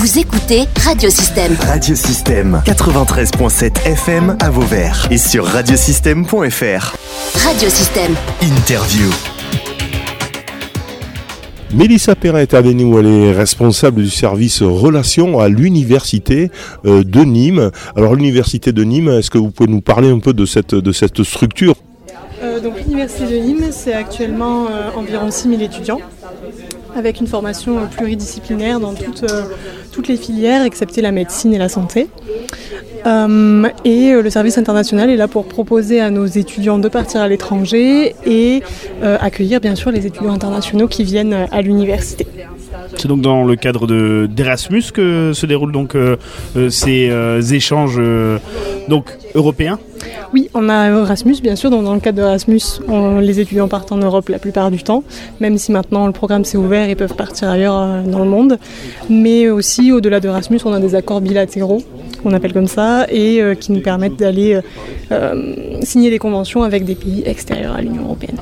Vous écoutez Radiosystème. Radiosystème 93.7 FM à Vauvert et sur radiosystème.fr. Radiosystème. Interview. Mélissa Perrin est avec nous, elle est responsable du service relations à l'université euh, de Nîmes. Alors l'université de Nîmes, est-ce que vous pouvez nous parler un peu de cette, de cette structure? Euh, donc l'université de Nîmes, c'est actuellement euh, environ 6000 étudiants avec une formation pluridisciplinaire dans toutes, euh, toutes les filières excepté la médecine et la santé. Euh, et euh, le service international est là pour proposer à nos étudiants de partir à l'étranger et accueillir bien sûr les étudiants internationaux qui viennent à l'université. C'est donc dans le cadre de- d'Erasmus que se déroulent donc euh, euh, ces euh, échanges donc européens? Oui, on a Erasmus, bien sûr. Donc, dans le cadre d'Erasmus, les étudiants partent en Europe la plupart du temps, même si maintenant le programme s'est ouvert, ils peuvent partir ailleurs dans le monde. Mais aussi, au-delà d'Erasmus, on a des accords bilatéraux, qu'on appelle comme ça, et qui nous permettent d'aller signer des conventions avec des pays extérieurs à l'Union européenne.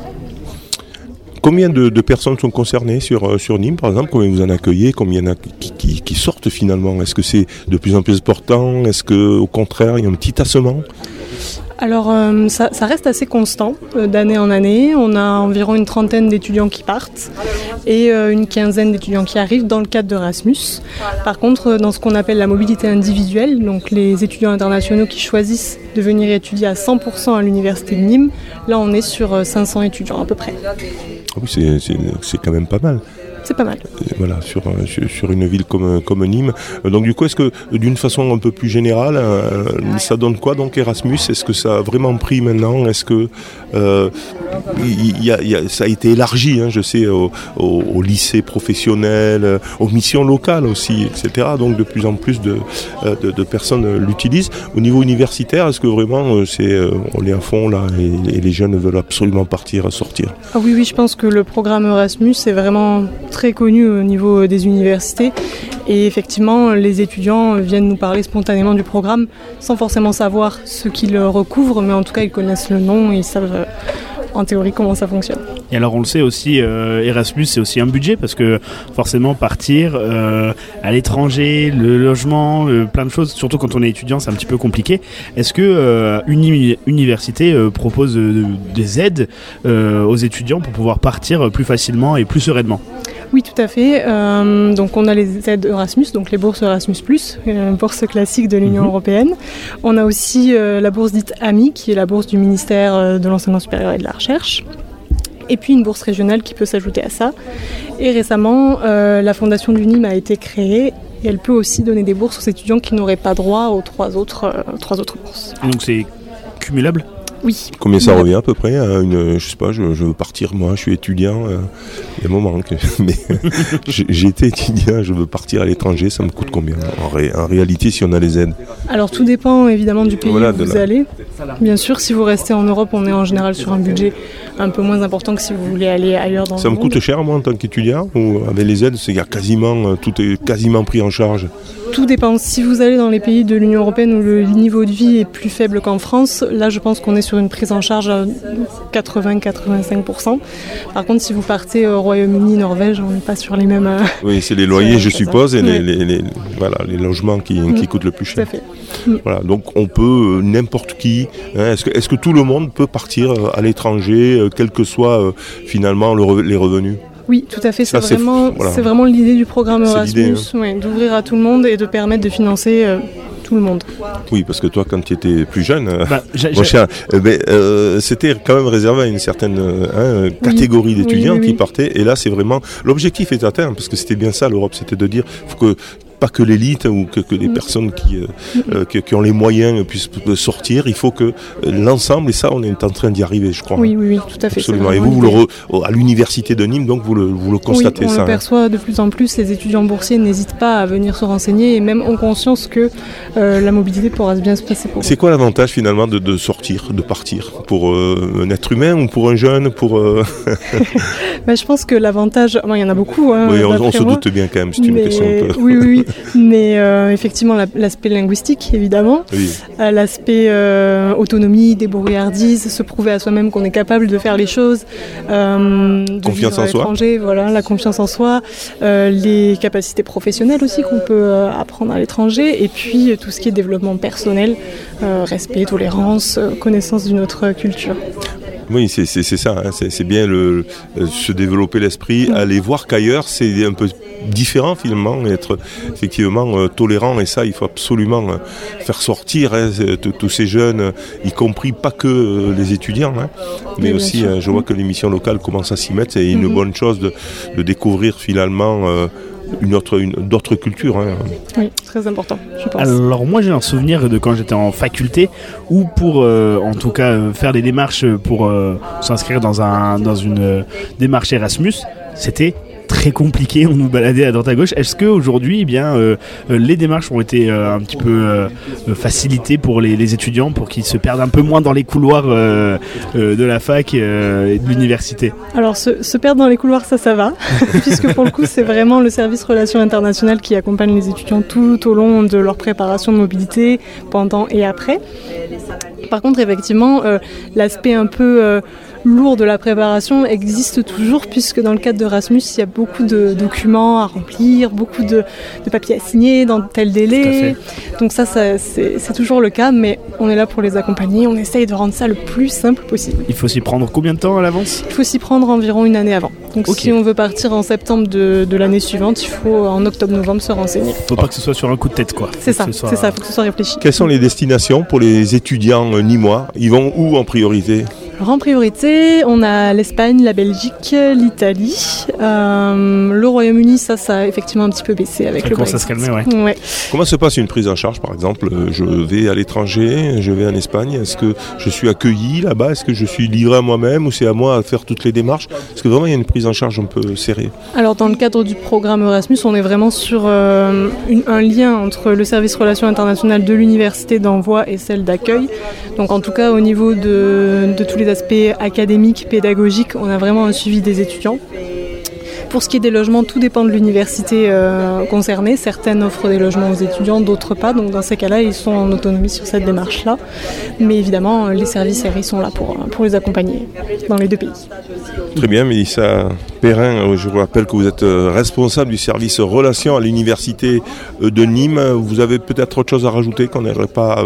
Combien de, personnes sont concernées sur, euh, sur Nîmes, par exemple Combien vous en accueillez Combien en qui, sortent finalement? Est-ce que c'est de plus en plus important? Est-ce qu'au contraire, il y a un petit tassement? Alors, euh, ça, reste assez constant euh, d'année en année. On a environ une trentaine d'étudiants qui partent et une quinzaine d'étudiants qui arrivent dans le cadre d'Erasmus. Par contre, dans ce qu'on appelle la mobilité individuelle, donc les étudiants internationaux qui choisissent de venir étudier à 100% à l'université de Nîmes, là on est sur euh, 500 étudiants à peu près. Ah oui, c'est- quand même pas mal. C'est pas mal. Et voilà, sur, euh, sur, sur une ville comme, comme Nîmes. Euh, Donc du coup, est-ce que d'une façon un peu plus générale, euh, ça donne quoi donc Erasmus? Est-ce que ça a vraiment pris maintenant? Est-ce que euh, il y a- il y a- ça a été élargi, hein, je sais, au, au, au lycée professionnel, euh, aux missions locales aussi, etc. Donc de plus en plus de, euh, de, de personnes euh, l'utilisent. Au niveau universitaire, est-ce que vraiment euh, c'est euh, on est à fond là et, et les jeunes veulent absolument partir, sortir? Ah oui, oui, je pense que le programme Erasmus est vraiment très connu au niveau des universités. Et effectivement, les étudiants viennent nous parler spontanément du programme sans forcément savoir ce qu'il recouvre, mais en tout cas, ils connaissent le nom et ils savent euh, en théorie comment ça fonctionne. Et alors on le sait aussi, euh, Erasmus c'est aussi un budget parce que forcément partir euh, à l'étranger, le logement, plein de choses, surtout quand on est étudiant c'est un petit peu compliqué. Est-ce que une uni- université propose des aides aux étudiants pour pouvoir partir plus facilement et plus sereinement? Oui, tout à fait. Euh, donc, on a les aides Erasmus, donc les bourses Erasmus, euh, bourse classique de l'Union Mhm. européenne. On a aussi euh, la bourse dite AMI, qui est la bourse du ministère de l'Enseignement supérieur et de la Recherche. Et puis une bourse régionale qui peut s'ajouter à ça. Et récemment, euh, la fondation du Nîmes a été créée et elle peut aussi donner des bourses aux étudiants qui n'auraient pas droit aux trois autres, trois autres bourses. Donc c'est cumulable? Oui. Combien ça revient à peu près à une, je sais pas, je, je veux partir, moi, je suis étudiant, euh, il y a un moment, que, mais j'ai été étudiant, je veux partir à l'étranger, ça me coûte combien en, ré- en réalité, si on a les aides? Alors tout dépend évidemment du pays Voilà, où vous allez. Bien sûr, si vous restez en Europe, on est en général sur un budget un peu moins important que si vous voulez aller ailleurs dans Ça le me monde. coûte cher, moi, en tant qu'étudiant, ou avec les aides, c'est quasiment, euh, tout est quasiment pris en charge. Tout dépend. Si vous allez dans les pays de l'Union européenne où le niveau de vie est plus faible qu'en France, là je pense qu'on est sur une prise en charge à 80-85%. Par contre, si vous partez au Royaume-Uni, Norvège, on n'est pas sur les mêmes. euh, Oui, c'est les loyers, je suppose, et les, Ouais. les- les- voilà, les logements qui, qui coûtent le plus Tout à cher. fait. Voilà, donc on peut, euh, n'importe qui, hein, est-ce que, tout le monde peut partir euh, à l'étranger, quels que soient euh, finalement le les revenus? Oui, tout à fait. C'est vraiment, voilà. l'idée du programme hein. Erasmus, ouais, d'ouvrir à tout le monde et de permettre de financer euh, tout le monde. Oui, parce que toi, quand tu étais plus jeune, euh, Bah, mon cher, eh ben, euh, c'était quand même réservé à une certaine hein, catégorie Oui, d'étudiants oui, oui. qui partaient. Et là, c'est vraiment l'objectif est atteint parce que c'était bien ça l'Europe, c'était de dire faut que pas que l'élite ou que, que les personnes qui, euh, euh, qui, qui ont les moyens puissent sortir. Il faut que euh, l'ensemble, et ça, on est en train d'y arriver, je crois. Oui, oui, oui, tout à fait. Absolument. Et vous, vous le re- à l'université de Nîmes, donc vous le, vous le constatez oui, on ça. le hein. perçoit de plus en plus. Les étudiants boursiers n'hésitent pas à venir se renseigner et même ont conscience que euh, la mobilité pourra bien se passer pour eux. C'est quoi l'avantage finalement de, de sortir, de partir Pour euh, un être humain ou pour un jeune pour, Bah, je pense que l'avantage, bon, il y en a beaucoup. Hein, oui, on, se doute bien quand même, c'est une Mais- question un peu. Oui, oui, oui. Mais euh, effectivement, la- l'aspect linguistique, évidemment, Oui. Euh, l'aspect euh, autonomie, débrouillardise, se prouver à soi-même qu'on est capable de faire les choses, euh, de Confiance en soi. voilà, la confiance en soi, les capacités professionnelles aussi qu'on peut apprendre à l'étranger, et puis tout ce qui est développement personnel, respect, tolérance, connaissance d'une autre culture. Oui, c'est ça, hein, c'est bien le, euh, se développer l'esprit, aller voir qu'ailleurs c'est un peu différent finalement, être effectivement euh, tolérant. Et ça il faut absolument euh, faire sortir hein, tous ces jeunes, y compris pas que euh, les étudiants, hein, mais Oui, aussi je vois que les missions locales commencent à s'y mettre, c'est une Mhm. bonne chose de, de découvrir finalement une autre, une, d'autres cultures. hein. Oui, très important, je pense. Alors moi j'ai un souvenir de quand j'étais en faculté où pour euh, en tout cas euh, faire des démarches pour euh, s'inscrire dans un dans une euh, démarche Erasmus, c'était très compliqué, on nous baladait à droite à gauche. Est-ce qu'aujourd'hui, eh bien, euh, euh, les démarches ont été euh, un petit peu euh, facilitées pour les, les étudiants pour qu'ils se perdent un peu moins dans les couloirs de la fac et de l'université? Alors, se, se perdre dans les couloirs, ça, ça va, puisque pour le coup, c'est vraiment le service Relations internationales qui accompagne les étudiants tout au long de leur préparation de mobilité, pendant et après. Par contre, effectivement, l'aspect un peu lourd de la préparation existe toujours, puisque dans le cadre d'Erasmus, il y a beaucoup de documents à remplir, beaucoup de, de papiers à signer dans tel délai. Donc ça, ça, c'est toujours le cas, mais on est là pour les accompagner, on essaye de rendre ça le plus simple possible. Il faut s'y prendre combien de temps à l'avance? Il faut s'y prendre environ une année avant. Donc si on veut partir en septembre de, de l'année suivante, il faut en octobre-novembre se renseigner. Faut pas que ce soit sur un coup de tête quoi. C'est ça, que ce soit- c'est ça, il faut que ce soit réfléchi. Quelles sont les destinations pour les étudiants euh, nîmois? Ils vont où en priorité? Alors en priorité, on a l'Espagne, la Belgique, l'Italie. Euh, le Royaume-Uni, ça, ça a effectivement un petit peu baissé avec Ça le commence à se Brexit. calmer, ouais. Ouais. Comment se passe une prise en charge, par exemple? Je vais à l'étranger, je vais en Espagne. Est-ce que je suis accueilli là-bas? Est-ce que je suis livré à moi-même ou c'est à moi à faire toutes les démarches? Est-ce que vraiment il y a une prise en charge un peu serrée? Alors dans le cadre du programme Erasmus, on est vraiment sur euh, une- un lien entre le service relations internationales de l'université d'envoi et celle d'accueil. Donc en tout cas au niveau de, de tous les aspects académiques, pédagogiques, on a vraiment un suivi des étudiants. Pour ce qui est des logements, tout dépend de l'université euh, concernée. Certaines offrent des logements aux étudiants, d'autres pas. Donc dans ces cas-là, ils sont en autonomie sur cette démarche-là. Mais évidemment, les services RI sont là pour, les accompagner dans les deux pays. Très bien, Mélissa Perrin, euh, je vous rappelle que vous êtes euh, responsable du service relations à l'université de Nîmes. Vous avez peut-être autre chose à rajouter qu'on n'aurait pas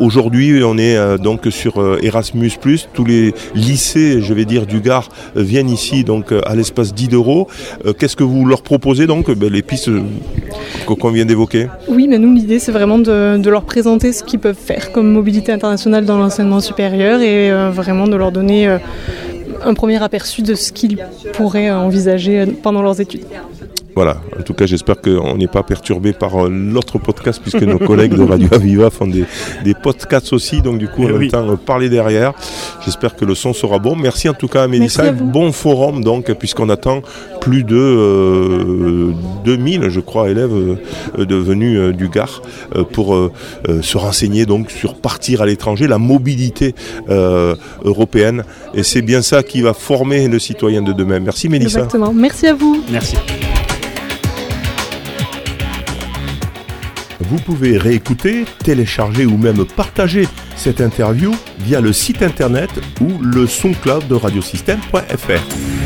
aujourd'hui? On est donc sur Erasmus+. Tous les lycées, je vais dire, du Gard viennent ici donc à l'espace 10 Euh, Qu'est-ce que vous leur proposez donc Ben, Les pistes euh, qu'on vient d'évoquer? Oui, mais nous, l'idée, c'est vraiment de, leur présenter ce qu'ils peuvent faire comme mobilité internationale dans l'enseignement supérieur et euh, vraiment de leur donner un premier aperçu de ce qu'ils pourraient envisager pendant leurs études. Voilà, en tout cas j'espère qu'on n'est pas perturbé par euh, l'autre podcast puisque nos collègues de Radio Aviva font des, des podcasts aussi, donc du coup on Eh oui. entend euh, parler derrière. J'espère que le son sera bon. Merci en tout cas à Mélissa. Bon forum donc puisqu'on attend plus de euh, 2000 je crois élèves euh, de venus euh, du Gard euh, pour euh, euh, se renseigner donc sur partir à l'étranger, la mobilité euh, européenne et c'est bien ça qui va former le citoyen de demain. Merci Mélissa. Exactement. Merci à vous. Merci. Vous pouvez réécouter, télécharger ou même partager cette interview via le site internet ou le SoundCloud de radiosystème.fr.